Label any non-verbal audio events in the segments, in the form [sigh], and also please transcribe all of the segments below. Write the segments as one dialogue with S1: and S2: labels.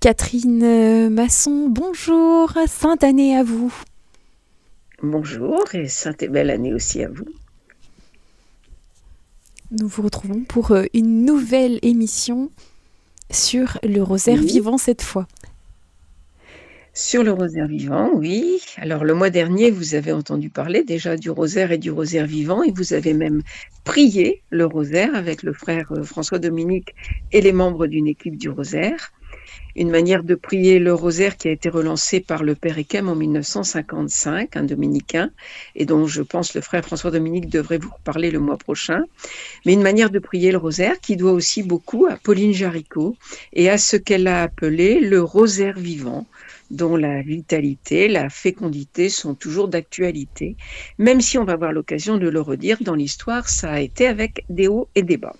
S1: Catherine Masson, bonjour, sainte année à vous.
S2: Bonjour et sainte et belle année aussi à vous.
S1: Nous vous retrouvons pour euh, une nouvelle émission sur le rosaire vivant cette fois.
S2: Sur le rosaire vivant, oui. Alors le mois dernier, vous avez entendu parler déjà du rosaire et du rosaire vivant et vous avez même prié le rosaire avec le frère euh, François Dominique et les membres d'une équipe du rosaire. Une manière de prier le rosaire qui a été relancée par le Père Ekem en 1955, un dominicain, et dont je pense le frère François Dominique devrait vous reparler le mois prochain. Mais une manière de prier le rosaire qui doit aussi beaucoup à Pauline Jaricot et à ce qu'elle a appelé le rosaire vivant dont la vitalité, la fécondité sont toujours d'actualité, même si on va avoir l'occasion de le redire dans l'histoire, ça a été avec des hauts et des bas.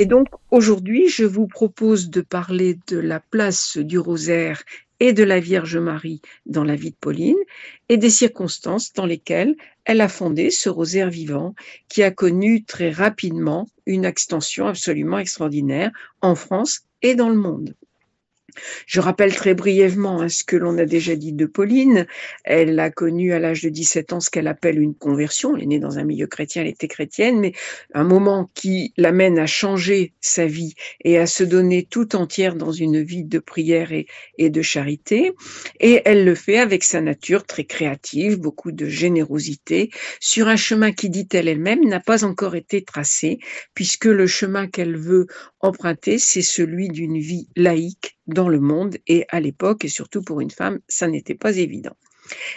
S2: Et donc aujourd'hui, je vous propose de parler de la place du rosaire et de la Vierge Marie dans la vie de Pauline et des circonstances dans lesquelles elle a fondé ce rosaire vivant qui a connu très rapidement une extension absolument extraordinaire en France et dans le monde. Je rappelle très brièvement hein, ce que l'on a déjà dit de Pauline. Elle a connu à l'âge de 17 ans ce qu'elle appelle une conversion. Elle est née dans un milieu chrétien, elle était chrétienne, mais un moment qui l'amène à changer sa vie et à se donner tout entière dans une vie de prière et, et de charité. Et elle le fait avec sa nature très créative, beaucoup de générosité, sur un chemin qui, dit-elle elle-même, n'a pas encore été tracé, puisque le chemin qu'elle veut emprunter, c'est celui d'une vie laïque dans le monde et à l'époque, et surtout pour une femme, ça n'était pas évident.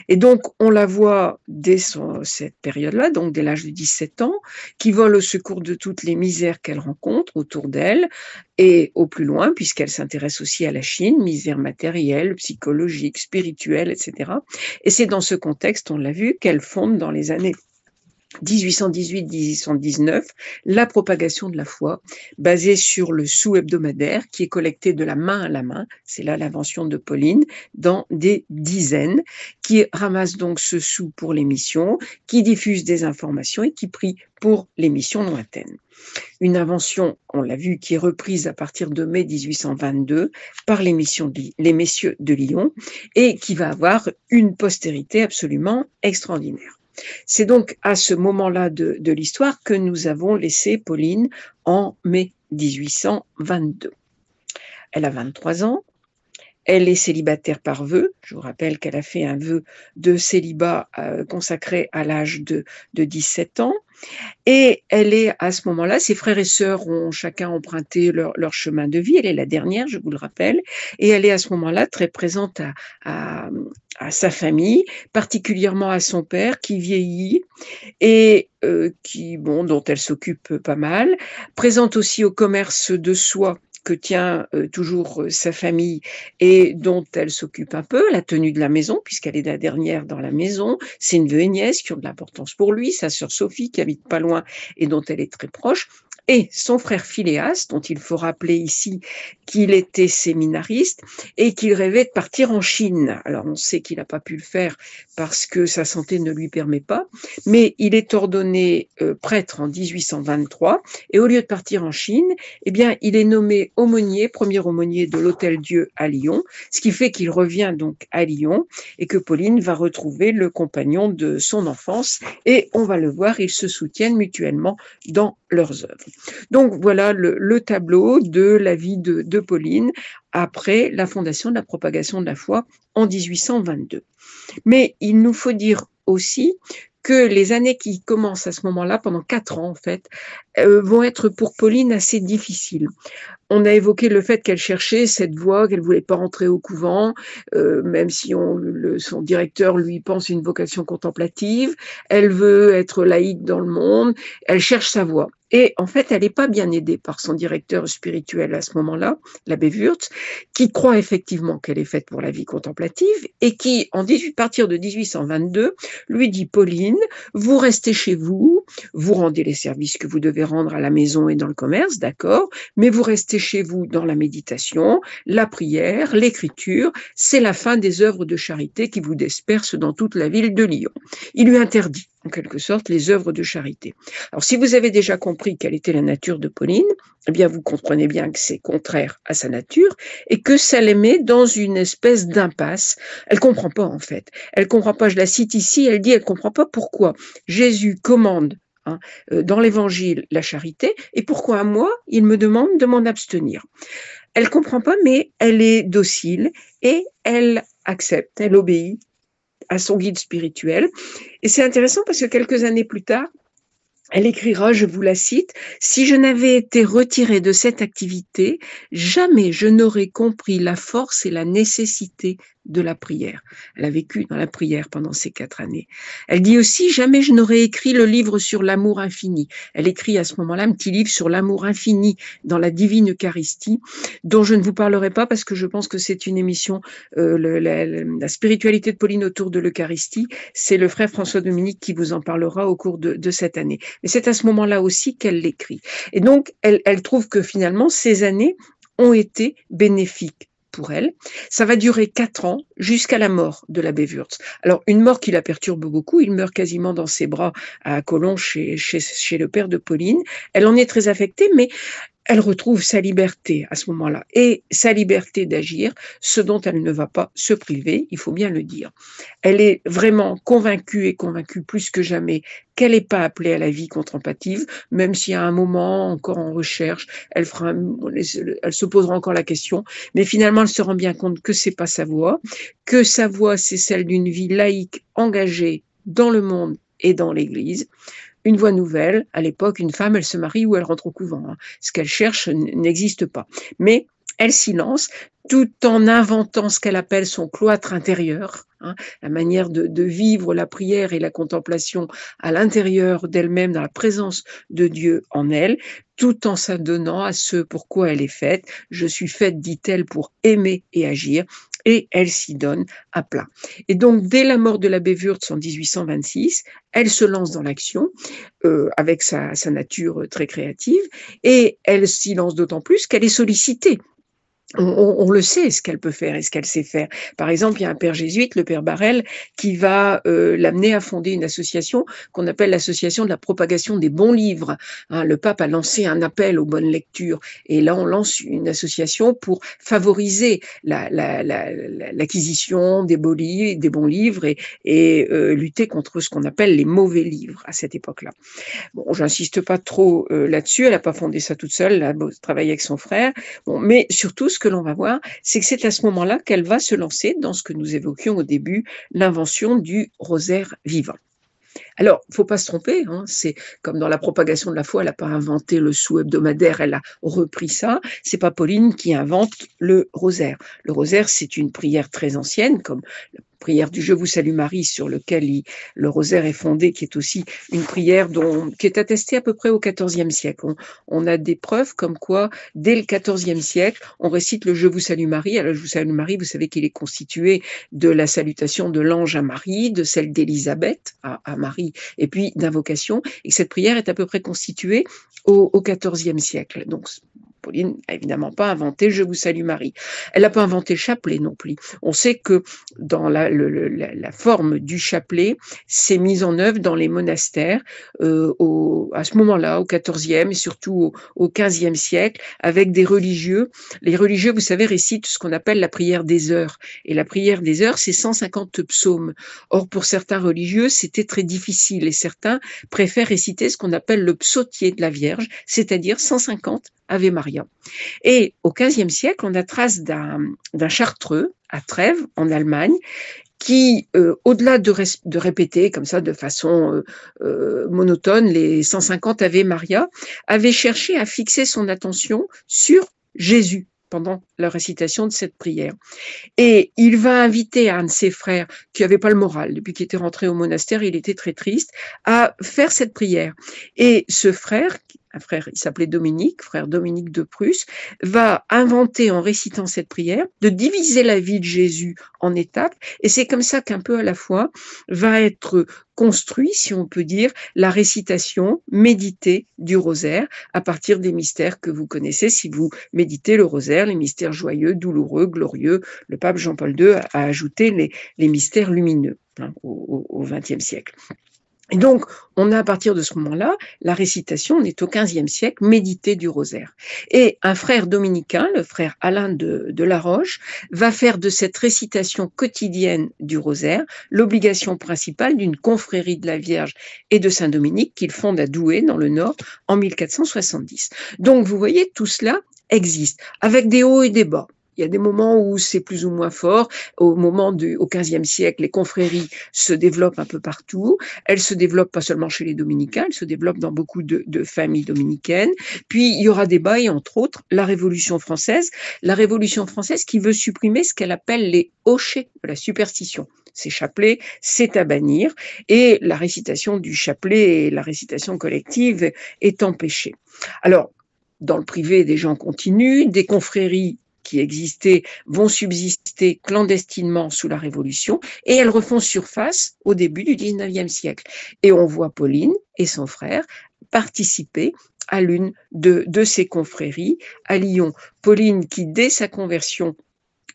S2: Et donc, on la voit dès cette période-là, donc dès l'âge de 17 ans, qui vole au secours de toutes les misères qu'elle rencontre autour d'elle et au plus loin, puisqu'elle s'intéresse aussi à la Chine, misère matérielle, psychologique, spirituelle, etc. Et c'est dans ce contexte, on l'a vu, qu'elle fonde dans les années 1818-1819, la propagation de la foi, basée sur le sou hebdomadaire qui est collecté de la main à la main, c'est là l'invention de Pauline, dans des dizaines, qui ramasse donc ce sou pour les missions, qui diffuse des informations et qui prie pour les missions lointaines. Une invention, on l'a vu, qui est reprise à partir de mai 1822 par les, missions les messieurs de Lyon et qui va avoir une postérité absolument extraordinaire. C'est donc à ce moment-là de, l'histoire que nous avons laissé Pauline en mai 1822. Elle a 23 ans, elle est célibataire par vœu. Je vous rappelle qu'elle a fait un vœu de célibat euh, consacré à l'âge de, de 17 ans. Et elle est à ce moment-là, ses frères et sœurs ont chacun emprunté leur, chemin de vie. Elle est la dernière, je vous le rappelle. Et elle est à ce moment-là très présente à, sa famille, particulièrement à son père qui vieillit et euh, qui, bon, dont elle s'occupe pas mal. Présente aussi au commerce de soie que tient euh, toujours euh, sa famille et dont elle s'occupe un peu, la tenue de la maison, puisqu'elle est la dernière dans la maison. C'est une veuve nièce qui ont de l'importance pour lui, sa sœur Sophie qui habite pas loin et dont elle est très proche et son frère Philéas, dont il faut rappeler ici qu'il était séminariste et qu'il rêvait de partir en Chine. Alors on sait qu'il n'a pas pu le faire parce que sa santé ne lui permet pas, mais il est ordonné euh, prêtre en 1823 et au lieu de partir en Chine, eh bien il est nommé aumônier, premier aumônier de l'Hôtel Dieu à Lyon, ce qui fait qu'il revient donc à Lyon et que Pauline va retrouver le compagnon de son enfance et on va le voir, ils se soutiennent mutuellement dans leurs œuvres. Donc voilà le, tableau de la vie de, Pauline après la fondation de la propagation de la foi en 1822. Mais il nous faut dire aussi que les années qui commencent à ce moment-là, pendant quatre ans en fait, euh, vont être pour Pauline assez difficiles. On a évoqué le fait qu'elle cherchait cette voie, qu'elle voulait pas rentrer au couvent, euh, même si son directeur lui pense une vocation contemplative. Elle veut être laïque dans le monde. Elle cherche sa voie. Et en fait, elle n'est pas bien aidée par son directeur spirituel à ce moment-là, l'abbé Wurtz, qui croit effectivement qu'elle est faite pour la vie contemplative et qui, en 18, partir de 1822, lui dit Pauline, vous restez chez vous, vous rendez les services que vous devez rendre à la maison et dans le commerce, d'accord, mais vous restez chez vous dans la méditation, la prière, l'écriture, c'est la fin des œuvres de charité qui vous dispersent dans toute la ville de Lyon. Il lui interdit en quelque sorte, les œuvres de charité. Alors, si vous avez déjà compris quelle était la nature de Pauline, eh bien, vous comprenez bien que c'est contraire à sa nature et que ça les met dans une espèce d'impasse. Elle comprend pas, en fait. Elle comprend pas, je la cite ici, elle dit, elle comprend pas pourquoi Jésus commande hein, euh, dans l'évangile la charité et pourquoi à moi, il me demande de m'en abstenir. Elle comprend pas, mais elle est docile et elle accepte, elle obéit à son guide spirituel. Et c'est intéressant parce que quelques années plus tard, elle écrira, je vous la cite, Si je n'avais été retirée de cette activité, jamais je n'aurais compris la force et la nécessité de la prière. Elle a vécu dans la prière pendant ces quatre années. Elle dit aussi, jamais je n'aurais écrit le livre sur l'amour infini. Elle écrit à ce moment-là un petit livre sur l'amour infini dans la divine Eucharistie, dont je ne vous parlerai pas parce que je pense que c'est une émission, euh, la, spiritualité de Pauline autour de l'Eucharistie. C'est le frère François Dominique qui vous en parlera au cours de, cette année. Mais c'est à ce moment-là aussi qu'elle l'écrit. Et donc, elle trouve que finalement, ces années ont été bénéfiques pour elle. Ça va durer quatre ans jusqu'à la mort de l'abbé Wurtz. Alors, une mort qui la perturbe beaucoup. Il meurt quasiment dans ses bras à Cologne chez, chez, chez le père de Pauline. Elle en est très affectée, mais elle retrouve sa liberté à ce moment-là et sa liberté d'agir, ce dont elle ne va pas se priver, il faut bien le dire. Elle est vraiment convaincue et convaincue plus que jamais qu'elle n'est pas appelée à la vie contemplative, même si à un moment, encore en recherche, elle, fera, elle se posera encore la question, mais finalement, elle se rend bien compte que c'est pas sa voie, que sa voie, c'est celle d'une vie laïque engagée dans le monde et dans l'Église, une voie nouvelle. À l'époque, une femme, elle se marie ou elle rentre au couvent. Hein. Ce qu'elle cherche n'existe pas. Mais elle s'y lance tout en inventant ce qu'elle appelle son cloître intérieur, hein, la manière de, de, vivre la prière et la contemplation à l'intérieur d'elle-même, dans la présence de Dieu en elle, tout en s'adonnant à ce pourquoi elle est faite. Je suis faite, dit-elle, pour aimer et agir et elle s'y donne à plat. Et donc, dès la mort de l'abbé Wurtz en 1826, elle se lance dans l'action euh, avec sa, sa nature très créative et elle s'y lance d'autant plus qu'elle est sollicitée on, le sait ce qu'elle peut faire et ce qu'elle sait faire. Par exemple, il y a un père jésuite, le père Barrel, qui va euh, l'amener à fonder une association qu'on appelle l'association de la propagation des bons livres. Hein, le pape a lancé un appel aux bonnes lectures et là on lance une association pour favoriser l'acquisition la, des, beaux livres, bons livres et, et euh, lutter contre ce qu'on appelle les mauvais livres à cette époque-là. Bon, j'insiste pas trop euh, là-dessus. Elle n'a pas fondé ça toute seule. Elle a travaillé avec son frère. Bon, mais surtout ce que l'on va voir, c'est que c'est à ce moment-là qu'elle va se lancer dans ce que nous évoquions au début, l'invention du rosaire vivant. Alors, faut pas se tromper, hein, c'est comme dans la propagation de la foi, elle n'a pas inventé le sou hebdomadaire, elle a repris ça. C'est pas Pauline qui invente le rosaire. Le rosaire, c'est une prière très ancienne, comme prière du Je vous salue Marie sur lequel le rosaire est fondé, qui est aussi une prière dont, qui est attestée à peu près au XIVe siècle. On, a des preuves comme quoi, dès le XIVe siècle, on récite le Je vous salue Marie. Alors, Je vous salue Marie, vous savez qu'il est constitué de la salutation de l'ange à Marie, de celle d'Élisabeth à, Marie, et puis d'invocation, et cette prière est à peu près constituée au, au XIVe siècle. Donc, Pauline n'a évidemment pas inventé Je vous salue Marie. Elle n'a pas inventé le chapelet non plus. On sait que dans la, la, forme du chapelet, c'est mis en œuvre dans les monastères euh, au, à ce moment-là, au XIVe et surtout au, XVe siècle, avec des religieux. Les religieux, vous savez, récitent ce qu'on appelle la prière des heures. Et la prière des heures, c'est 150 psaumes. Or, pour certains religieux, c'était très difficile et certains préfèrent réciter ce qu'on appelle le psautier de la Vierge, c'est-à-dire 150 Ave Maria. Et au XVe siècle, on a trace d'un chartreux à Trèves, en Allemagne, qui, euh, au-delà de, répéter comme ça de façon euh, euh, monotone les 150 Ave Maria, avait cherché à fixer son attention sur Jésus pendant la récitation de cette prière. Et il va inviter un de ses frères qui n'avait pas le moral, depuis qu'il était rentré au monastère, il était très triste, à faire cette prière. Et ce frère, un frère, il s'appelait Dominique, frère Dominique de Prusse, va inventer en récitant cette prière de diviser la vie de Jésus en étapes. Et c'est comme ça qu'un peu à la fois va être construit, si on peut dire, la récitation méditée du rosaire à partir des mystères que vous connaissez si vous méditez le rosaire, les mystères joyeux, douloureux, glorieux. Le pape Jean-Paul II a ajouté les, mystères lumineux hein, au XXe siècle. Et donc, on a à partir de ce moment-là, la récitation, on est au XVe siècle, médité du rosaire. Et un frère dominicain, le frère Alain de, de La Roche, va faire de cette récitation quotidienne du rosaire l'obligation principale d'une confrérie de la Vierge et de Saint-Dominique qu'il fonde à Douai, dans le Nord, en 1470. Donc, vous voyez, tout cela existe, avec des hauts et des bas. Il y a des moments où c'est plus ou moins fort. Au moment du, au XVe siècle, les confréries se développent un peu partout. Elles se développent pas seulement chez les dominicains, elles se développent dans beaucoup de, de familles dominicaines. Puis il y aura des bails, entre autres, la Révolution française. La Révolution française qui veut supprimer ce qu'elle appelle les hochets de la superstition ces chapelets, c'est à bannir, et la récitation du chapelet et la récitation collective est empêchée. Alors, dans le privé, des gens continuent, des confréries qui existaient vont subsister clandestinement sous la Révolution et elles refont surface au début du XIXe siècle. Et on voit Pauline et son frère participer à l'une de, de ces confréries à Lyon. Pauline qui, dès sa conversion,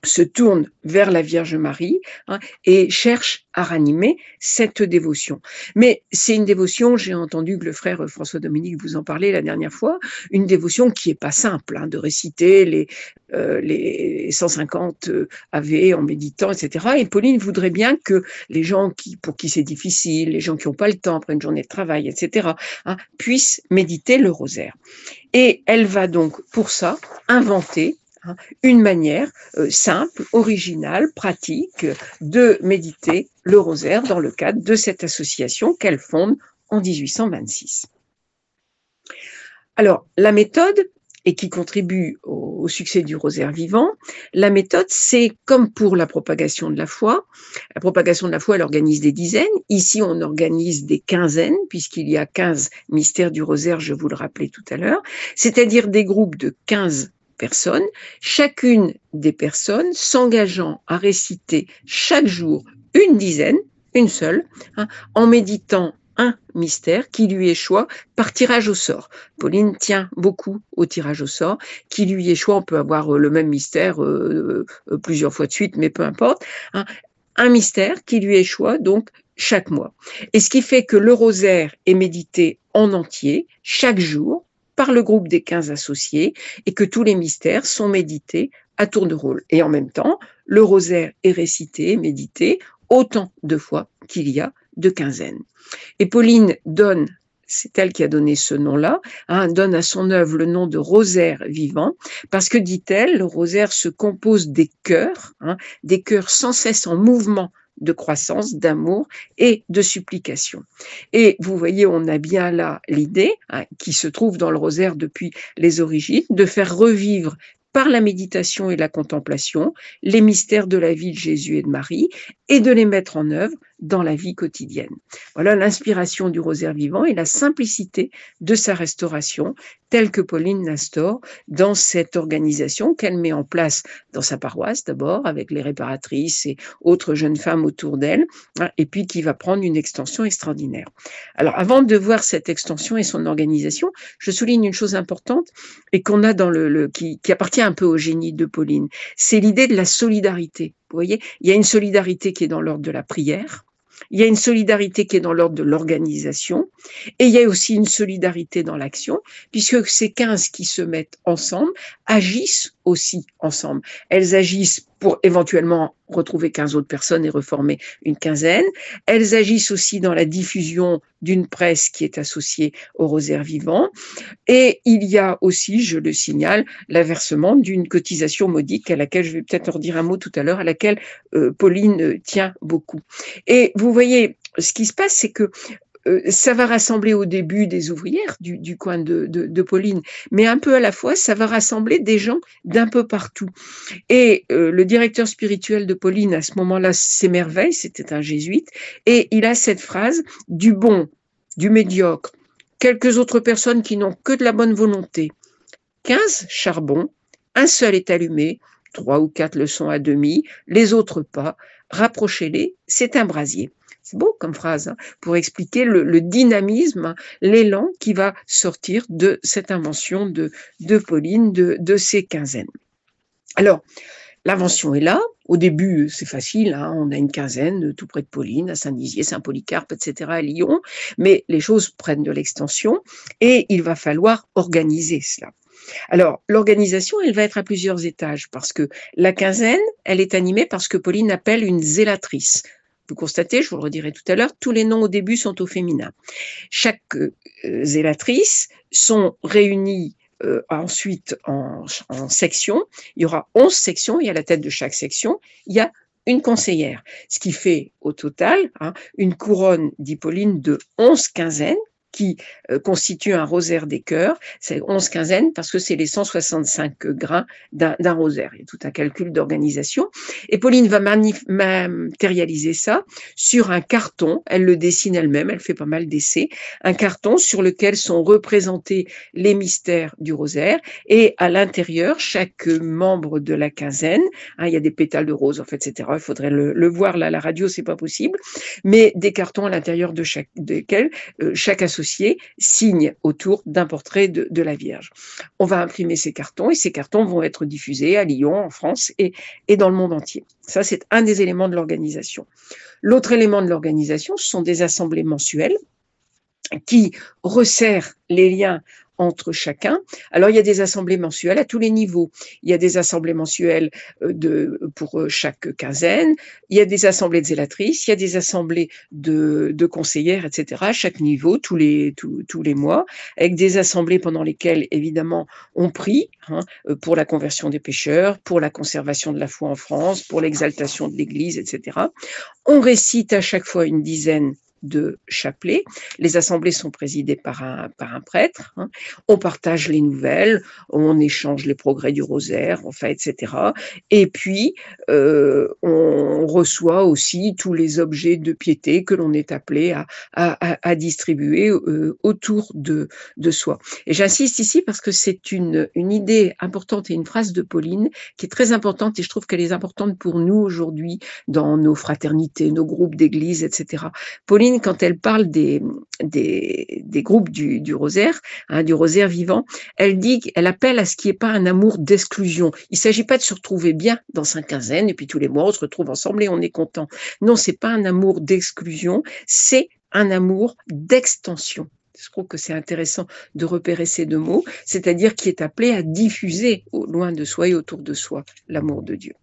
S2: se tourne vers la Vierge Marie hein, et cherche à ranimer cette dévotion. Mais c'est une dévotion, j'ai entendu que le frère François Dominique vous en parlait la dernière fois, une dévotion qui est pas simple, hein, de réciter les, euh, les 150 AV en méditant, etc. Et Pauline voudrait bien que les gens qui, pour qui c'est difficile, les gens qui n'ont pas le temps après une journée de travail, etc., hein, puissent méditer le rosaire. Et elle va donc, pour ça, inventer Hein, une manière euh, simple, originale, pratique de méditer le rosaire dans le cadre de cette association qu'elle fonde en 1826. Alors, la méthode, et qui contribue au, succès du rosaire vivant, la méthode, c'est comme pour la propagation de la foi. La propagation de la foi, elle organise des dizaines. Ici, on organise des quinzaines, puisqu'il y a 15 mystères du rosaire, je vous le rappelais tout à l'heure, c'est-à-dire des groupes de 15 personnes, chacune des personnes s'engageant à réciter chaque jour une dizaine, une seule, hein, en méditant un mystère qui lui échoit par tirage au sort. Pauline tient beaucoup au tirage au sort qui lui échoit. On peut avoir euh, le même mystère euh, euh, plusieurs fois de suite, mais peu importe. Hein. un mystère qui lui échoit donc chaque mois. Et ce qui fait que le rosaire est médité en entier chaque jour par le groupe des 15 associés et que tous les mystères sont médités à tour de rôle. Et en même temps, le rosaire est récité, médité autant de fois qu'il y a de quinzaines. Et Pauline donne c'est elle qui a donné ce nom-là, hein, donne à son œuvre le nom de rosaire vivant, parce que, dit-elle, le rosaire se compose des cœurs, hein, des cœurs sans cesse en mouvement de croissance, d'amour et de supplication. Et vous voyez, on a bien là l'idée, hein, qui se trouve dans le rosaire depuis les origines, de faire revivre par la méditation et la contemplation les mystères de la vie de Jésus et de Marie et de les mettre en œuvre dans la vie quotidienne. Voilà l'inspiration du rosaire vivant et la simplicité de sa restauration, telle que Pauline l'instaure dans cette organisation qu'elle met en place dans sa paroisse d'abord, avec les réparatrices et autres jeunes femmes autour d'elle, hein, et puis qui va prendre une extension extraordinaire. Alors, avant de voir cette extension et son organisation, je souligne une chose importante et qu'on a dans le, le qui, qui appartient un peu au génie de Pauline, c'est l'idée de la solidarité. Vous voyez, il y a une solidarité qui est dans l'ordre de la prière, il y a une solidarité qui est dans l'ordre de l'organisation et il y a aussi une solidarité dans l'action, puisque ces 15 qui se mettent ensemble agissent aussi ensemble. Elles agissent pour éventuellement retrouver 15 autres personnes et reformer une quinzaine. Elles agissent aussi dans la diffusion d'une presse qui est associée au rosaire vivant. Et il y a aussi, je le signale, l'aversement d'une cotisation modique à laquelle je vais peut-être en redire un mot tout à l'heure, à laquelle euh, Pauline tient beaucoup. Et vous voyez, ce qui se passe, c'est que ça va rassembler au début des ouvrières du, coin de, Pauline, mais un peu à la fois, ça va rassembler des gens d'un peu partout. Et euh, le directeur spirituel de Pauline, à ce moment-là, s'émerveille, c'était un jésuite, et il a cette phrase, du bon, du médiocre, quelques autres personnes qui n'ont que de la bonne volonté, 15 charbons, un seul est allumé, trois ou quatre le sont à demi, les autres pas, rapprochez-les, c'est un brasier. C'est beau comme phrase, hein, pour expliquer le, dynamisme, l'élan qui va sortir de cette invention de, Pauline, de, de ces quinzaines. Alors, L'invention est là. Au début, c'est facile, hein, on a une quinzaine tout près de Pauline, à Saint-Nizier, Saint-Polycarpe, etc., à Lyon, mais les choses prennent de l'extension et il va falloir organiser cela. Alors, l'organisation, elle va être à plusieurs étages parce que la quinzaine, elle est animée par ce que Pauline appelle une zélatrice. Vous constatez, je vous le redirai tout à l'heure, tous les noms au début sont au féminin. Chaque euh, zélatrice sont réunis euh, ensuite en, en sections. Il y aura 11 sections et à la tête de chaque section, il y a une conseillère, ce qui fait au total hein, une couronne d'Hippolyne de 11 quinzaines qui euh, constitue un rosaire des cœurs, c'est 11 quinzaines parce que c'est les 165 grains d'un rosaire. Il y a tout un calcul d'organisation. Et Pauline va matérialiser ça sur un carton. Elle le dessine elle-même, elle fait pas mal d'essais. Un carton sur lequel sont représentés les mystères du rosaire. Et à l'intérieur, chaque membre de la quinzaine, hein, il y a des pétales de rose, en fait, etc. Il faudrait le, voir là, la radio, c'est pas possible. Mais des cartons à l'intérieur de chaque, desquels euh, chaque association signe autour d'un portrait de, la Vierge. On va imprimer ces cartons et ces cartons vont être diffusés à Lyon, en France et, et dans le monde entier. Ça, c'est un des éléments de l'organisation. L'autre élément de l'organisation, ce sont des assemblées mensuelles qui resserrent les liens entre chacun. Alors, il y a des assemblées mensuelles à tous les niveaux. Il y a des assemblées mensuelles euh, de, pour euh, chaque quinzaine, il y a des assemblées de zélatrices, il y a des assemblées de, de conseillères, etc., à chaque niveau, tous les, tous, tous, les mois, avec des assemblées pendant lesquelles, évidemment, on prie hein, euh, pour la conversion des pécheurs, pour la conservation de la foi en France, pour l'exaltation de l'Église, etc. On récite à chaque fois une dizaine de chapelet. Les assemblées sont présidées par un, par un prêtre. Hein. On partage les nouvelles, on échange les progrès du rosaire, enfin, etc. Et puis, euh, on reçoit aussi tous les objets de piété que l'on est appelé à, à, à distribuer euh, autour de, de soi. Et j'insiste ici parce que c'est une, une idée importante et une phrase de Pauline qui est très importante et je trouve qu'elle est importante pour nous aujourd'hui dans nos fraternités, nos groupes d'église, etc. Pauline quand elle parle des, groupes du, rosaire, hein, du rosaire vivant, elle dit qu'elle appelle à ce qui n'est pas un amour d'exclusion. Il ne s'agit pas de se retrouver bien dans sa quinzaine et puis tous les mois on se retrouve ensemble et on est content. Non, c'est pas un amour d'exclusion, c'est un amour d'extension je trouve que c'est intéressant de repérer ces deux mots, c'est-à-dire qui est appelé à diffuser au loin de soi et autour de soi l'amour de Dieu.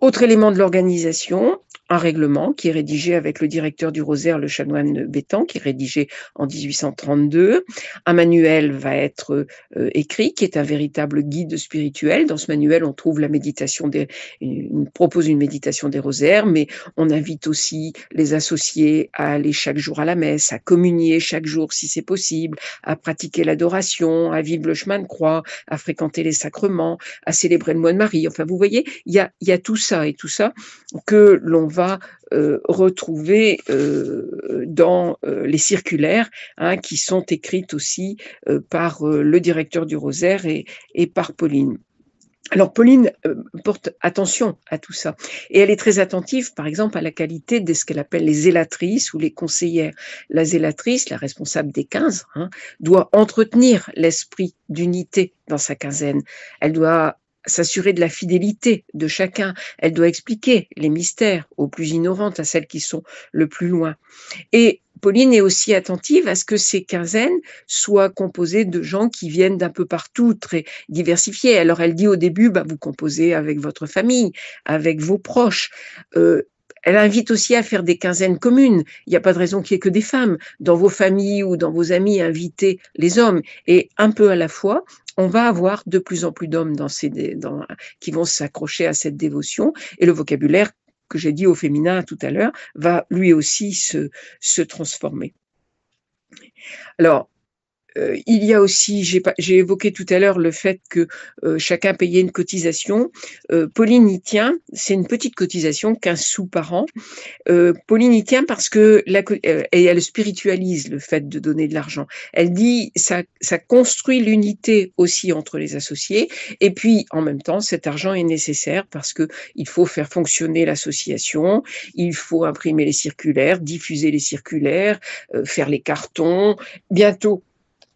S2: Autre élément de l'organisation, un règlement qui est rédigé avec le directeur du Rosaire, le chanoine Bétan, qui est rédigé en 1832. Un manuel va être euh, écrit, qui est un véritable guide spirituel. Dans ce manuel, on trouve la méditation des, on propose une méditation des rosaires, mais on invite aussi les associés à aller chaque jour à la messe, à communier chaque jour si c'est possible, à pratiquer l'adoration, à vivre le chemin de croix, à fréquenter les sacrements, à célébrer le mois de Marie. Enfin, vous voyez, il y a, y a tout ça et tout ça que l'on va euh, retrouver euh, dans euh, les circulaires hein, qui sont écrites aussi par le directeur du Rosaire et, par Pauline. Alors Pauline porte attention à tout ça et elle est très attentive, par exemple, à la qualité de ce qu'elle appelle les zélatrices ou les conseillères. La zélatrice, la responsable des 15, hein, doit entretenir l'esprit d'unité dans sa quinzaine. Elle doit s'assurer de la fidélité de chacun. Elle doit expliquer les mystères aux plus ignorantes, à celles qui sont le plus loin. Et Pauline est aussi attentive à ce que ces quinzaines soient composées de gens qui viennent d'un peu partout, très diversifiés. Alors elle dit au début, bah, vous composez avec votre famille, avec vos proches. Euh, elle invite aussi à faire des quinzaines communes. Il n'y a pas de raison qu'il y ait que des femmes. Dans vos familles ou dans vos amis, invitez les hommes. Et un peu à la fois, on va avoir de plus en plus d'hommes dans qui vont s'accrocher à cette dévotion. Et le vocabulaire que j'ai dit au féminin tout à l'heure va lui aussi se, se transformer. Alors, euh, il y a aussi, j'ai évoqué tout à l'heure le fait que euh, chacun payait une cotisation. Euh, Pauline y tient, c'est une petite cotisation, 15 sous par an. Pauline y tient parce que la, et elle spiritualise le fait de donner de l'argent. Elle dit ça, ça construit l'unité aussi entre les associés. Et puis en même temps, cet argent est nécessaire parce que il faut faire fonctionner l'association, il faut imprimer les circulaires, diffuser les circulaires, faire les cartons. Bientôt,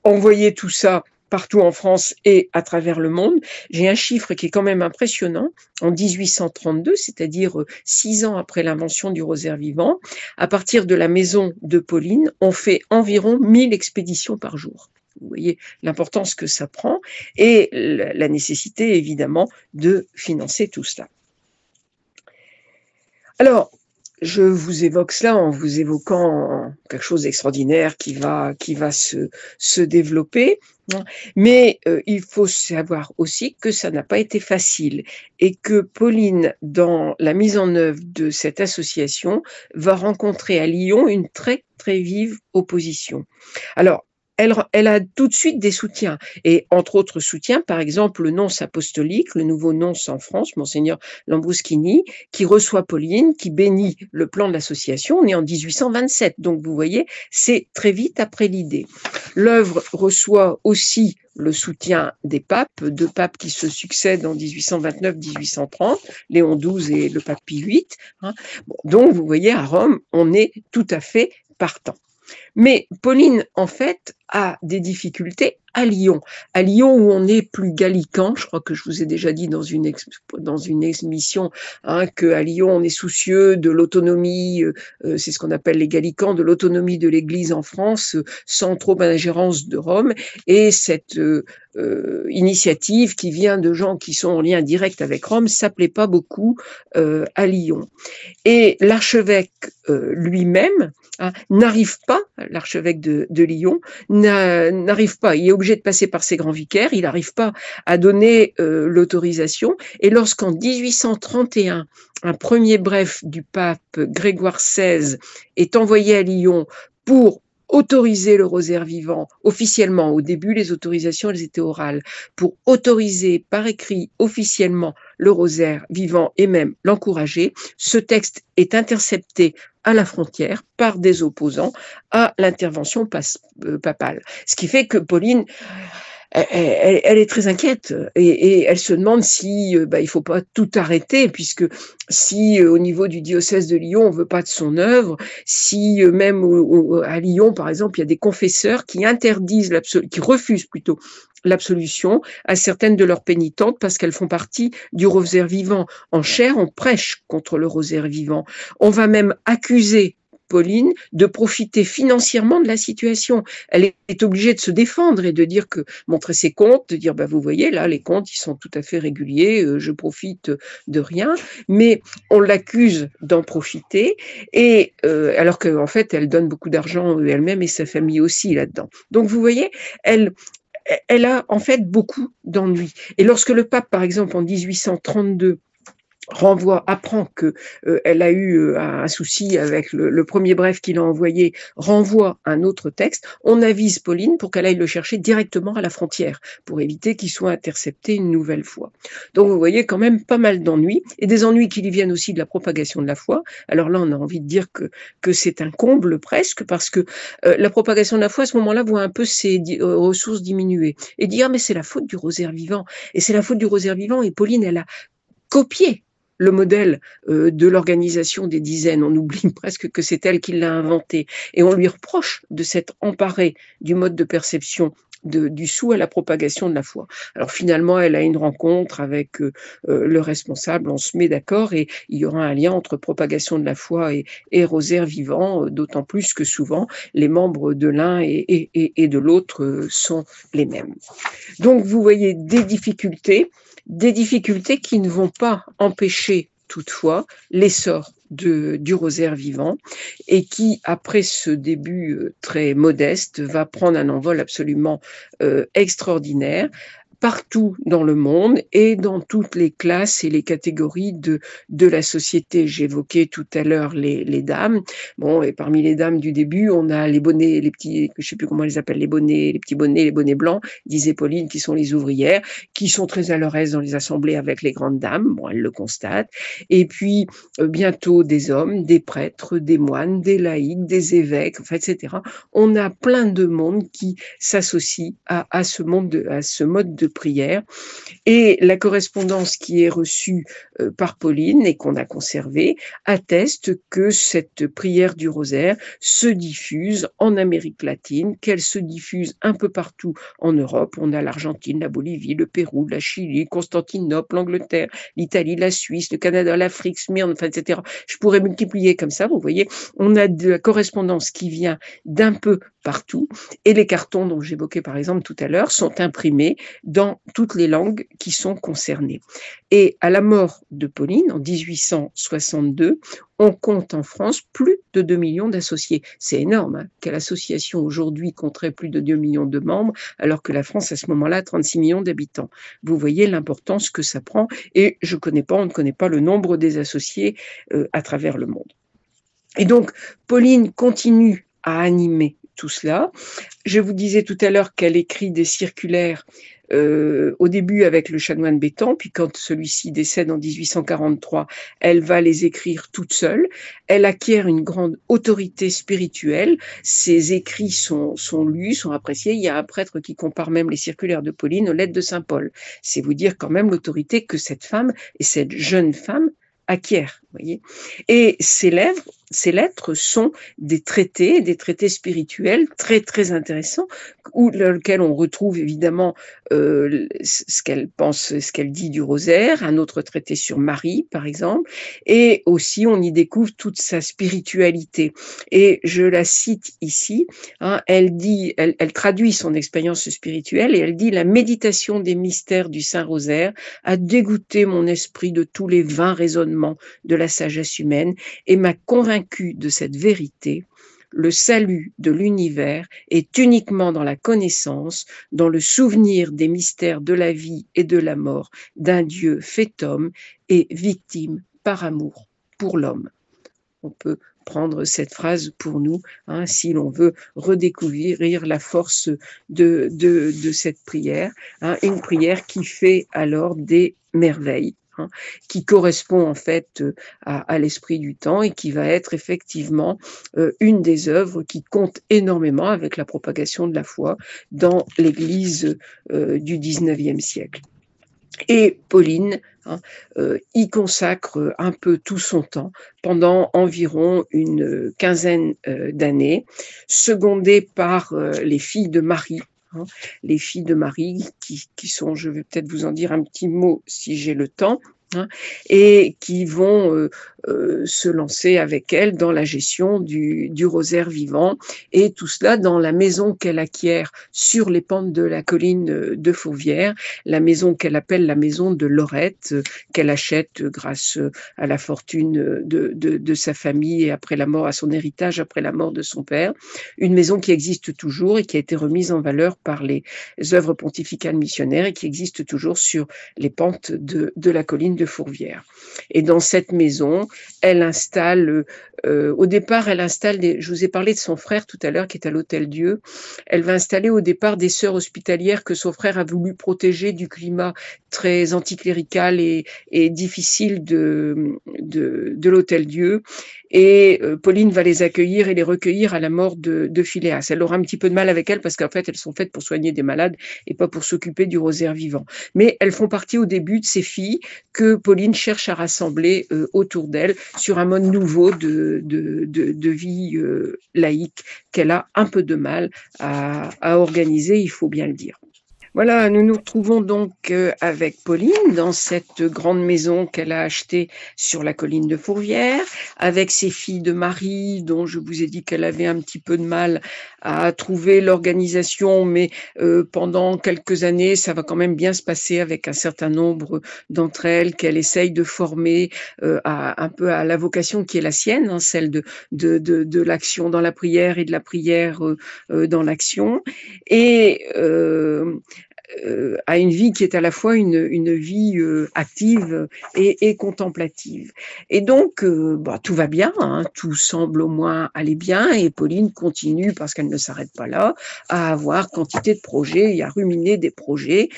S2: envoyer tout ça partout en France et à travers le monde. J'ai un chiffre qui est quand même impressionnant. En 1832, c'est-à-dire euh, six ans après l'invention du rosaire vivant, à partir de la maison de Pauline, on fait environ 1000 expéditions par jour. Vous voyez l'importance que ça prend et la nécessité évidemment de financer tout cela. Alors, je vous évoque cela en vous évoquant quelque chose d'extraordinaire qui va, qui va se, se développer. Mais euh, il faut savoir aussi que ça n'a pas été facile et que Pauline, dans la mise en œuvre de cette association, va rencontrer à Lyon une très très vive opposition. Alors, elle, a tout de suite des soutiens. Et entre autres soutiens, par exemple, le nonce apostolique, le nouveau nonce en France, Monseigneur Lambruschini, qui reçoit Pauline, qui bénit le plan de l'association. On est en 1827. Donc, vous voyez, c'est très vite après l'idée. L'œuvre reçoit aussi le soutien des papes, deux papes qui se succèdent en 1829-1830, Léon XII et le pape Pie VIII. Hein. donc, vous voyez, à Rome, on est tout à fait partant. Mais Pauline, en fait, a des difficultés à Lyon. À Lyon, où on est plus gallican, je crois que je vous ai déjà dit dans une, dans une émission hein, qu'à Lyon, on est soucieux de l'autonomie, euh, euh, c'est ce qu'on appelle les gallicans, de l'autonomie de l'Église en France, euh, sans trop d'ingérence de Rome. Et cette initiative qui vient de gens qui sont en lien direct avec Rome s'appelait pas beaucoup à Lyon. Et l'archevêque lui-même hein, n'arrive pas, l'archevêque de, de Lyon, n'arrive pas, il est obligé de passer par ses grands vicaires, il n'arrive pas à donner euh, l'autorisation. Et lorsqu'en 1831, un premier bref du pape Grégoire XVI est envoyé à Lyon pour autoriser le rosaire vivant officiellement. Au début, les autorisations, elles étaient orales. Pour autoriser par écrit officiellement le rosaire vivant et même l'encourager, ce texte est intercepté à la frontière par des opposants à l'intervention euh, papale. Ce qui fait que Pauline elle, est très inquiète et, elle se demande si euh, bah, il faut pas tout arrêter puisque si euh, au niveau du diocèse de Lyon on veut pas de son œuvre, si même à Lyon par exemple il y a des confesseurs qui interdisent qui refusent plutôt l'absolution à certaines de leurs pénitentes parce qu'elles font partie du rosaire vivant. En chair, on prêche contre le rosaire vivant. On va même accuser De profiter financièrement de la situation. Elle est obligée de se défendre et de dire que montrer ses comptes, de dire bah vous voyez là les comptes ils sont tout à fait réguliers, euh, je profite de rien, mais on l'accuse d'en profiter et euh, alors qu'en fait elle donne beaucoup d'argent elle-même et sa famille aussi là-dedans. Donc vous voyez, elle elle a en fait beaucoup d'ennuis. Et lorsque le pape, par exemple, en 1832, renvoie, apprend que euh, elle a eu euh, un souci avec le, premier bref qu'il a envoyé, renvoie un autre texte, on avise Pauline pour qu'elle aille le chercher directement à la frontière, pour éviter qu'il soit intercepté une nouvelle fois. Donc vous voyez quand même pas mal d'ennuis, et des ennuis qui lui viennent aussi de la propagation de la foi. Alors là, on a envie de dire que, que c'est un comble presque, parce que euh, la propagation de la foi, à ce moment-là, voit un peu ses ressources diminuer, et dire, ah, mais c'est la faute du rosaire vivant, et c'est la faute du rosaire vivant, et Pauline, elle a copié le modèle euh, de l'organisation des dizaines. On oublie [laughs] presque que c'est elle qui l'a inventé. Et on lui reproche de s'être emparée du mode de perception du sou à la propagation de la foi. Alors finalement, elle a une rencontre avec euh, euh, le responsable, on se met d'accord et il y aura un lien entre propagation de la foi et, rosaire vivant, d'autant plus que souvent les membres de l'un et, et de l'autre sont les mêmes. Donc vous voyez des difficultés des difficultés qui ne vont pas empêcher toutefois l'essor du rosaire vivant et qui, après ce début euh, très modeste, va prendre un envol absolument euh, extraordinaire partout dans le monde et dans toutes les classes et les catégories de, de la société. J'évoquais tout à l'heure les, les, dames. Bon, et parmi les dames du début, on a les bonnets, les petits, je sais plus comment on les appelle, les bonnets, les petits bonnets, les bonnets blancs, disait Pauline, qui sont les ouvrières, qui sont très à leur aise dans les assemblées avec les grandes dames. Bon, elle le constate. Et puis, euh, bientôt des hommes, des prêtres, des moines, des laïcs, des évêques, enfin, etc. On a plein de monde qui s'associe à, à ce monde, de, à ce mode de prière. Et la correspondance qui est reçue euh, par Pauline et qu'on a conservée atteste que cette prière du rosaire se diffuse en Amérique latine, qu'elle se diffuse un peu partout en Europe. On a l'Argentine, la Bolivie, le Pérou, la Chili, Constantinople, l'Angleterre, l'Italie, la Suisse, le Canada, l'Afrique, Smyrne, enfin, etc. Je pourrais multiplier comme ça, vous voyez. On a de la correspondance qui vient d'un peu partout. Et les cartons dont j'évoquais par exemple tout à l'heure sont imprimés dans toutes les langues qui sont concernées. Et à la mort de Pauline en 1862, on compte en France plus de 2 millions d'associés. C'est énorme. Hein. Quelle association aujourd'hui compterait plus de 2 millions de membres alors que la France à ce moment-là a 36 millions d'habitants Vous voyez l'importance que ça prend et je connais pas, on ne connaît pas le nombre des associés euh, à travers le monde. Et donc, Pauline continue à animer tout cela. Je vous disais tout à l'heure qu'elle écrit des circulaires euh, au début avec le chanoine Bétan, puis quand celui-ci décède en 1843, elle va les écrire toute seule. Elle acquiert une grande autorité spirituelle. Ses écrits sont, lus, sont appréciés. Il y a un prêtre qui compare même les circulaires de Pauline aux lettres de Saint Paul. C'est vous dire quand même l'autorité que cette femme et cette jeune femme acquiert. Voyez et ces lèvres, ces lettres sont des traités, des traités spirituels très très intéressants, où dans lesquels on retrouve évidemment euh, ce qu'elle pense, ce qu'elle dit du rosaire, un autre traité sur Marie par exemple, et aussi on y découvre toute sa spiritualité. Et je la cite ici. Hein, elle dit, elle, traduit son expérience spirituelle et elle dit la méditation des mystères du Saint Rosaire a dégoûté mon esprit de tous les vains raisonnements de la sagesse humaine et m'a convaincu de cette vérité. Le salut de l'univers est uniquement dans la connaissance, dans le souvenir des mystères de la vie et de la mort d'un Dieu fait homme et victime par amour pour l'homme. On peut prendre cette phrase pour nous, hein, si l'on veut redécouvrir la force de, cette prière, hein, une prière qui fait alors des merveilles. Hein, qui correspond en fait euh, à, l'esprit du temps et qui va être effectivement euh, une des œuvres qui compte énormément avec la propagation de la foi dans l'Église euh, du XIXe siècle. Et Pauline hein, y consacre un peu tout son temps pendant environ une quinzaine d'années, secondée par les filles de Marie, Hein, les filles de Marie, qui, qui sont, je vais peut-être vous en dire un petit mot si j'ai le temps, hein, et qui vont euh, euh, se lancer avec elle dans la gestion du, du, rosaire vivant, et tout cela dans la maison qu'elle acquiert sur les pentes de la colline de Fauvière, la maison qu'elle appelle la maison de Lorette, qu'elle achète grâce à la fortune de, sa famille et après la mort, à son héritage après la mort de son père, une maison qui existe toujours et qui a été remise en valeur par les œuvres pontificales missionnaires et qui existe toujours sur les pentes de, de la colline de Fourvière. Et dans cette maison, elle installe, euh, au départ, elle installe, des, je vous ai parlé de son frère tout à l'heure qui est à l'Hôtel Dieu, elle va installer au départ des sœurs hospitalières que son frère a voulu protéger du climat très anticlérical et, difficile de, de, l'Hôtel Dieu. Et euh, Pauline va les accueillir et les recueillir à la mort de, de Phileas. Elle aura un petit peu de mal avec elles parce qu'en fait, elles sont faites pour soigner des malades et pas pour s'occuper du rosaire vivant. Mais elles font partie au début de ces filles que Pauline cherche à rassembler euh, autour d'elle sur un mode nouveau de, de, vie euh, laïque qu'elle a un peu de mal à organiser, il faut bien le dire. Voilà, nous nous retrouvons donc euh, avec Pauline dans cette grande maison qu'elle a achetée sur la colline de Fourvière, avec ses filles de Marie, dont je vous ai dit qu'elle avait un petit peu de mal à trouver l'organisation, mais euh, pendant quelques années, ça va quand même bien se passer avec un certain nombre d'entre elles qu'elle essaye de former euh, à, un peu à la vocation qui est la sienne, hein, celle de, de, de, de l'action dans la prière et de la prière dans l'action. Et euh, à une vie qui est à la fois une, une vie euh, active et, et, contemplative. Et donc, euh, bah, tout va bien, hein, tout semble au moins aller bien, et Pauline continue, parce qu'elle ne s'arrête pas là, à avoir quantité de projets et à ruminer des projets.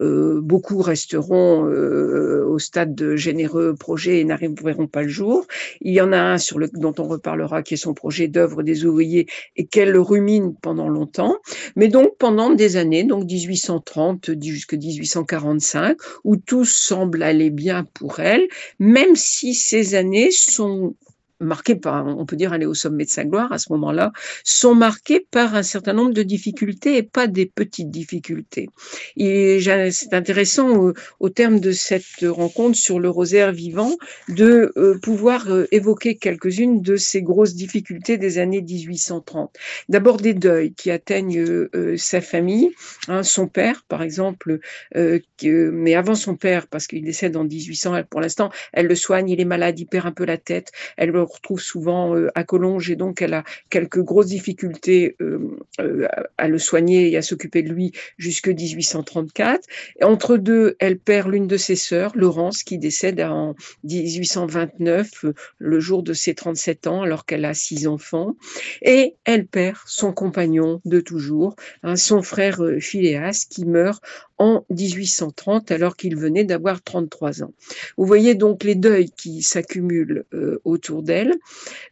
S2: beaucoup resteront au stade de généreux projets et n'arriveront pas le jour. Il y en a un sur le, dont on reparlera, qui est son projet d'œuvre des ouvriers, et qu'elle rumine pendant longtemps. Mais donc, pendant des années, donc 1830, 1830 jusqu'à 1845, où tout semble aller bien pour elle, même si ces années sont marqués par, on peut dire, aller au sommet de sa gloire à ce moment-là, sont marqués par un certain nombre de difficultés et pas des petites difficultés. Et c'est intéressant au, terme de cette rencontre sur le rosaire vivant de euh, pouvoir euh, évoquer quelques-unes de ces grosses difficultés des années 1830. D'abord des deuils qui atteignent euh, sa famille, hein, son père par exemple, mais avant son père parce qu'il décède en 1800, elle, pour l'instant elle le soigne, il est malade, il perd un peu la tête, elle le retrouve souvent euh, à Collonges et donc elle a quelques grosses difficultés euh, euh, à le soigner et à s'occuper de lui jusque 1834. entre deux, elle perd l'une de ses sœurs, Laurence, qui décède en 1829, le jour de ses 37 ans, alors qu'elle a six enfants. Et elle perd son compagnon de toujours, hein, son frère Phileas, qui meurt en 1830 alors qu'il venait d'avoir 33 ans. Vous voyez donc les deuils qui s'accumulent euh, autour d'elle.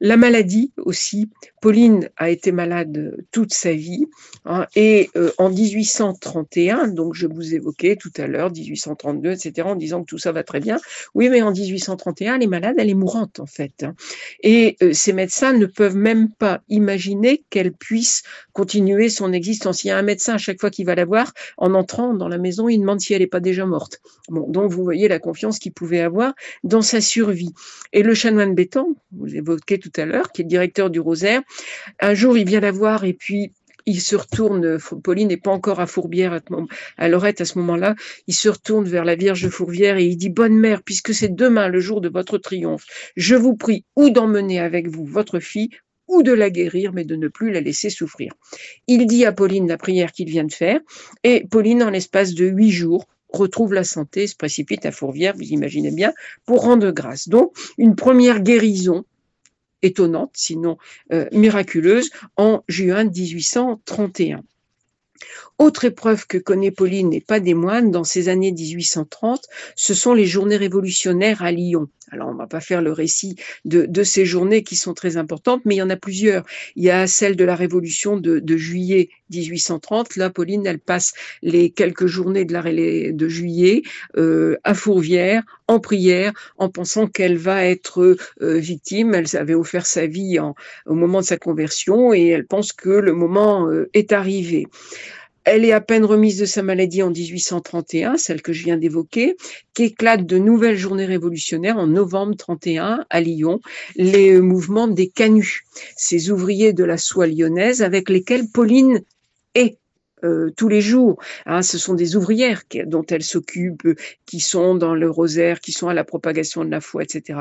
S2: La maladie aussi. Pauline a été malade toute sa vie hein, et euh, en 1831, donc je vous évoquais tout à l'heure 1832, etc., en disant que tout ça va très bien. Oui, mais en 1831, elle est malade, elle est mourante en fait. Hein. Et euh, ces médecins ne peuvent même pas imaginer qu'elle puisse continuer son existence. Il y a un médecin à chaque fois qu'il va la voir en entrant dans la maison, il demande si elle n'est pas déjà morte. Bon, donc vous voyez la confiance qu'il pouvait avoir dans sa survie. Et le chanoine Béton, vous évoquez tout à l'heure, qui est directeur du Rosaire, un jour il vient la voir et puis il se retourne, Pauline n'est pas encore à Fourbière, à Lorette à ce moment-là, il se retourne vers la Vierge Fourvière et il dit, Bonne mère, puisque c'est demain le jour de votre triomphe, je vous prie ou d'emmener avec vous votre fille ou de la guérir, mais de ne plus la laisser souffrir. Il dit à Pauline la prière qu'il vient de faire, et Pauline, en l'espace de huit jours, retrouve la santé, se précipite à Fourvière, vous imaginez bien, pour rendre grâce. Donc, une première guérison étonnante, sinon euh, miraculeuse, en juin 1831. Autre épreuve que connaît Pauline et pas des moines dans ces années 1830, ce sont les journées révolutionnaires à Lyon. Alors, on va pas faire le récit de, ces journées qui sont très importantes, mais il y en a plusieurs. Il y a celle de la Révolution de, juillet 1830. Là, Pauline, elle passe les quelques journées de, la, de juillet euh, à Fourvière, en prière, en pensant qu'elle va être euh, victime. Elle avait offert sa vie au moment de sa conversion et elle pense que le moment euh, est arrivé. Elle est à peine remise de sa maladie en 1831, celle que je viens d'évoquer, qu'éclate de nouvelles journées révolutionnaires en novembre 31 à Lyon, les mouvements des canuts, ces ouvriers de la soie lyonnaise avec lesquels Pauline est euh, tous les jours. Hein, ce sont des ouvrières dont elle s'occupe, qui sont dans le rosaire, qui sont à la propagation de la foi, etc.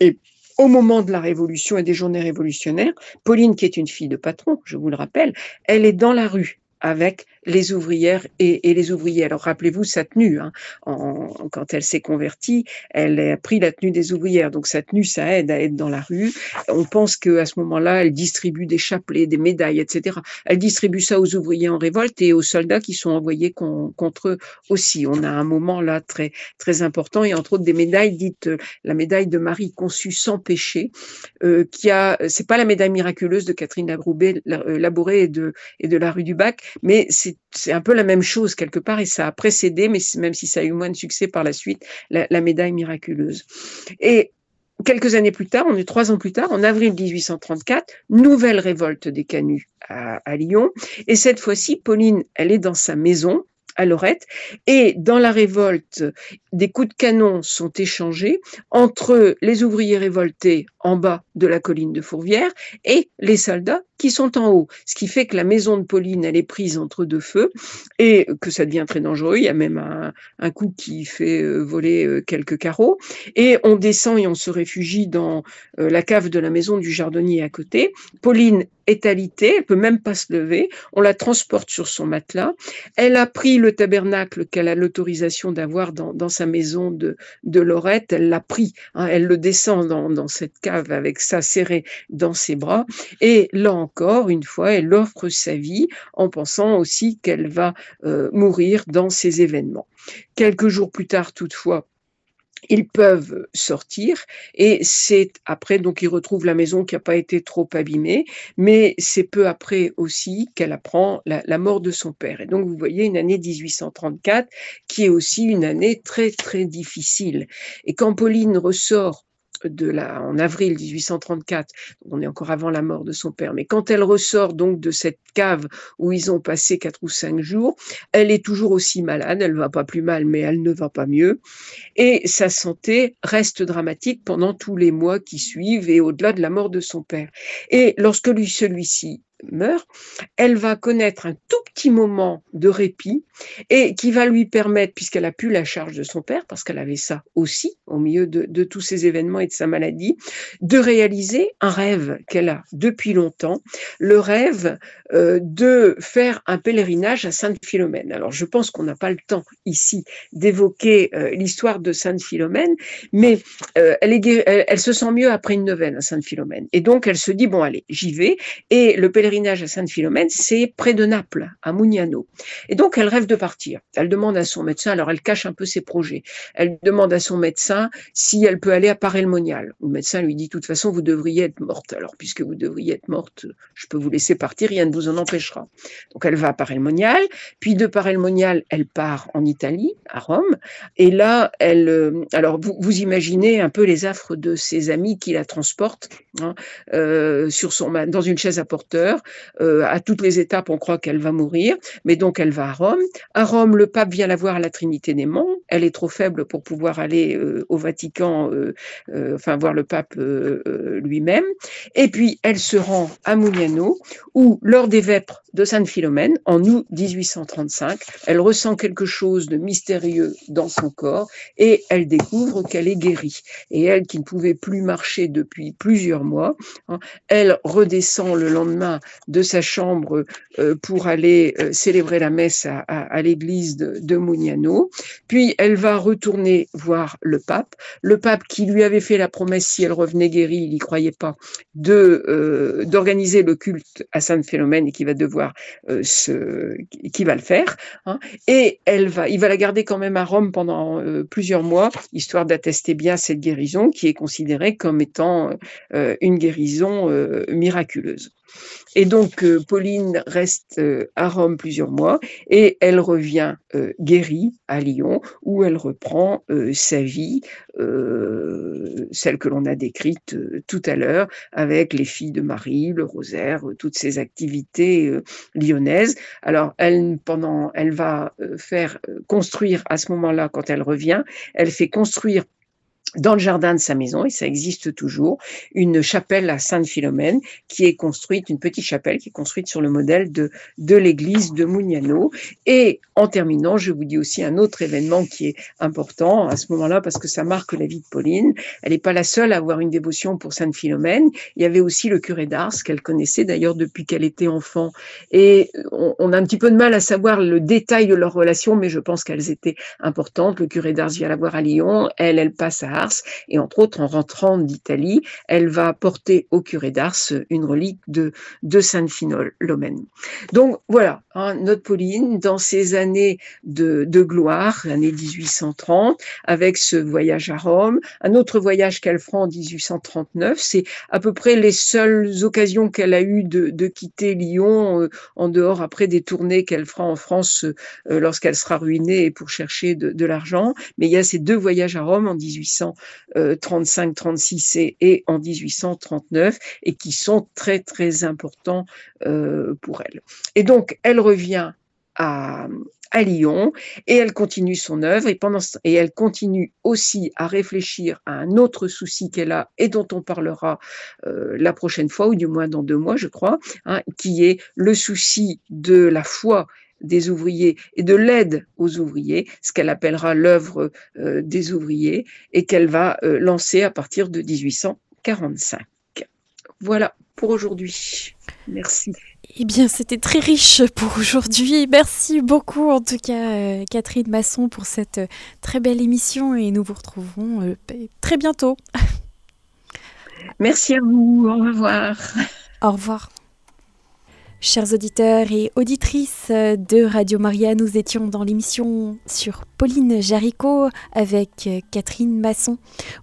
S2: Et au moment de la révolution et des journées révolutionnaires, Pauline, qui est une fille de patron, je vous le rappelle, elle est dans la rue avec les ouvrières et, les ouvriers. Alors rappelez-vous sa tenue. Hein. quand elle s'est convertie, elle a pris la tenue des ouvrières. Donc sa tenue, ça aide à être dans la rue. On pense qu'à ce moment-là, elle distribue des chapelets, des médailles, etc. Elle distribue ça aux ouvriers en révolte et aux soldats qui sont envoyés contre eux aussi. On a un moment là très très important et entre autres des médailles dites euh, la médaille de Marie conçue sans péché, euh, qui a c'est pas la médaille miraculeuse de Catherine Labroubet, euh, Labouré et de et de la rue du Bac, mais c'est un peu la même chose quelque part et ça a précédé, mais même si ça a eu moins de succès par la suite, la, médaille miraculeuse. Et quelques années plus tard, on est trois ans plus tard, en avril 1834, nouvelle révolte des canuts à, à Lyon. Et cette fois-ci, Pauline, elle est dans sa maison, à Lorette. Et dans la révolte, des coups de canon sont échangés entre les ouvriers révoltés en bas de la colline de Fourvière et les soldats qui sont en haut. Ce qui fait que la maison de Pauline, elle est prise entre deux feux et que ça devient très dangereux. Il y a même un, coup qui fait euh, voler euh, quelques carreaux. Et on descend et on se réfugie dans euh, la cave de la maison du jardinier à côté. Pauline est alitée, elle peut même pas se lever. On la transporte sur son matelas. Elle a pris le tabernacle qu'elle a l'autorisation d'avoir dans, sa maison de, de Lorette. Elle l'a pris. Hein. elle le descend dans cette cave avec ça serré dans ses bras. Et là encore, une fois, elle offre sa vie en pensant aussi qu'elle va euh, mourir dans ces événements. Quelques jours plus tard, toutefois, ils peuvent sortir et c'est après donc ils retrouvent la maison qui n'a pas été trop abîmée, mais c'est peu après aussi qu'elle apprend la, la, mort de son père. Et donc vous voyez une année 1834 qui est aussi une année très très difficile. Et quand Pauline ressort de la, en avril 1834, on est encore avant la mort de son père, mais quand elle ressort donc de cette cave où ils ont passé quatre ou cinq jours, elle est toujours aussi malade, elle va pas plus mal, mais elle ne va pas mieux, et sa santé reste dramatique pendant tous les mois qui suivent et au-delà de la mort de son père. Et lorsque lui, celui-ci meurt, elle va connaître un tout petit moment de répit et qui va lui permettre, puisqu'elle a pu la charge de son père, parce qu'elle avait ça aussi au milieu de, tous ces événements et de sa maladie, de réaliser un rêve qu'elle a depuis longtemps, le rêve euh, de faire un pèlerinage à Sainte-Philomène. Alors je pense qu'on n'a pas le temps ici d'évoquer euh, l'histoire de Sainte-Philomène, mais euh, elle, elle, se sent mieux après une neuvaine à Sainte-Philomène. Et donc elle se dit, bon allez, j'y vais. Et le pèlerinage pèlerinage à Sainte-Philomène, c'est près de Naples, à Mugnano. Et donc, elle rêve de partir. Elle demande à son médecin, alors elle cache un peu ses projets. Elle demande à son médecin si elle peut aller à Paray-le-Monial. Le médecin lui dit, de toute façon, vous devriez être morte. Alors, puisque vous devriez être morte, je peux vous laisser partir, rien ne vous en empêchera. Donc, elle va à Paray-le-Monial. Puis, de Paray-le-Monial, elle part en Italie, à Rome. Et là, elle, euh, alors, vous, imaginez un peu les affres de ses amis qui la transportent hein, euh, dans une chaise à porteur euh, à toutes les étapes, on croit qu'elle va mourir, mais donc elle va à Rome. À Rome, le pape vient la voir à la Trinité des Monts. Elle est trop faible pour pouvoir aller euh, au Vatican, euh, enfin voir le pape lui-même. Et puis elle se rend à Mugnano, où lors des vêpres de Sainte Philomène, en août 1835, elle ressent quelque chose de mystérieux dans son corps et elle découvre qu'elle est guérie. Et elle, qui ne pouvait plus marcher depuis plusieurs mois, hein, elle redescend le lendemain de sa chambre euh, pour aller euh, célébrer la messe à, l'église de, de Mugnano. Puis elle va retourner voir le pape. Le pape qui lui avait fait la promesse, si elle revenait guérie, il n'y croyait pas, de euh, d'organiser le culte à Sainte Philomène et qui va devoir ce, qui va le faire. Hein. Et elle va, il va la garder quand même à Rome pendant plusieurs mois, histoire d'attester bien cette guérison qui est considérée comme étant une guérison miraculeuse. Et donc, euh, Pauline reste euh, à Rome plusieurs mois et elle revient euh, guérie à Lyon où elle reprend sa vie, celle que l'on a décrite tout à l'heure, avec les filles de Marie, le rosaire, toutes ces activités lyonnaises. Alors, elle, pendant, elle va faire construire à ce moment-là, quand elle revient, elle fait construire dans le jardin de sa maison, et ça existe toujours, une chapelle à Sainte-Philomène qui est construite, une petite chapelle qui est construite sur le modèle de, de l'église de Mugnano. Et en terminant, je vous dis aussi un autre événement qui est important à ce moment-là parce que ça marque la vie de Pauline. Elle n'est pas la seule à avoir une dévotion pour Sainte-Philomène. Il y avait aussi le curé d'Ars qu'elle connaissait d'ailleurs depuis qu'elle était enfant. Et on, on, a un petit peu de mal à savoir le détail de leur relation, mais je pense qu'elles étaient importantes. Le curé d'Ars vient la voir à Lyon. Elle, elle passe à et entre autres, en rentrant d'Italie, elle va apporter au curé d'Ars une relique de, de Sainte Philomène. Donc voilà, hein, notre Pauline, dans ses années de, gloire, l'année 1830, avec ce voyage à Rome, un autre voyage qu'elle fera en 1839, c'est à peu près les seules occasions qu'elle a eues de, de quitter Lyon, euh, en dehors après des tournées qu'elle fera en France euh, lorsqu'elle sera ruinée pour chercher de, de l'argent. Mais il y a ces deux voyages à Rome en 1800 35-36 euh, et, en 1839 et qui sont très très importants euh, pour elle. Et donc elle revient à, Lyon et elle continue son œuvre et et elle continue aussi à réfléchir à un autre souci qu'elle a et dont on parlera euh, la prochaine fois ou du moins dans deux mois je crois hein, qui est le souci de la foi des ouvriers et de l'aide aux ouvriers, ce qu'elle appellera l'œuvre euh, des ouvriers et qu'elle va euh, lancer à partir de 1845. Voilà pour aujourd'hui. Merci.
S1: Eh bien, c'était très riche pour aujourd'hui. Merci beaucoup, en tout cas, euh, Catherine Masson, pour cette très belle émission et nous vous retrouverons très bientôt.
S2: Merci à vous. Au revoir.
S1: Au revoir. Chers auditeurs et auditrices de Radio Maria, nous étions dans l'émission sur Pauline Jaricot avec Catherine Masson.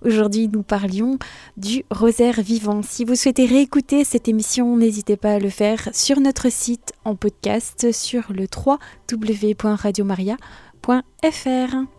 S1: Aujourd'hui, nous parlions du rosaire vivant. Si vous souhaitez réécouter cette émission, n'hésitez pas à le faire sur notre site en podcast sur le www.radiomaria.fr.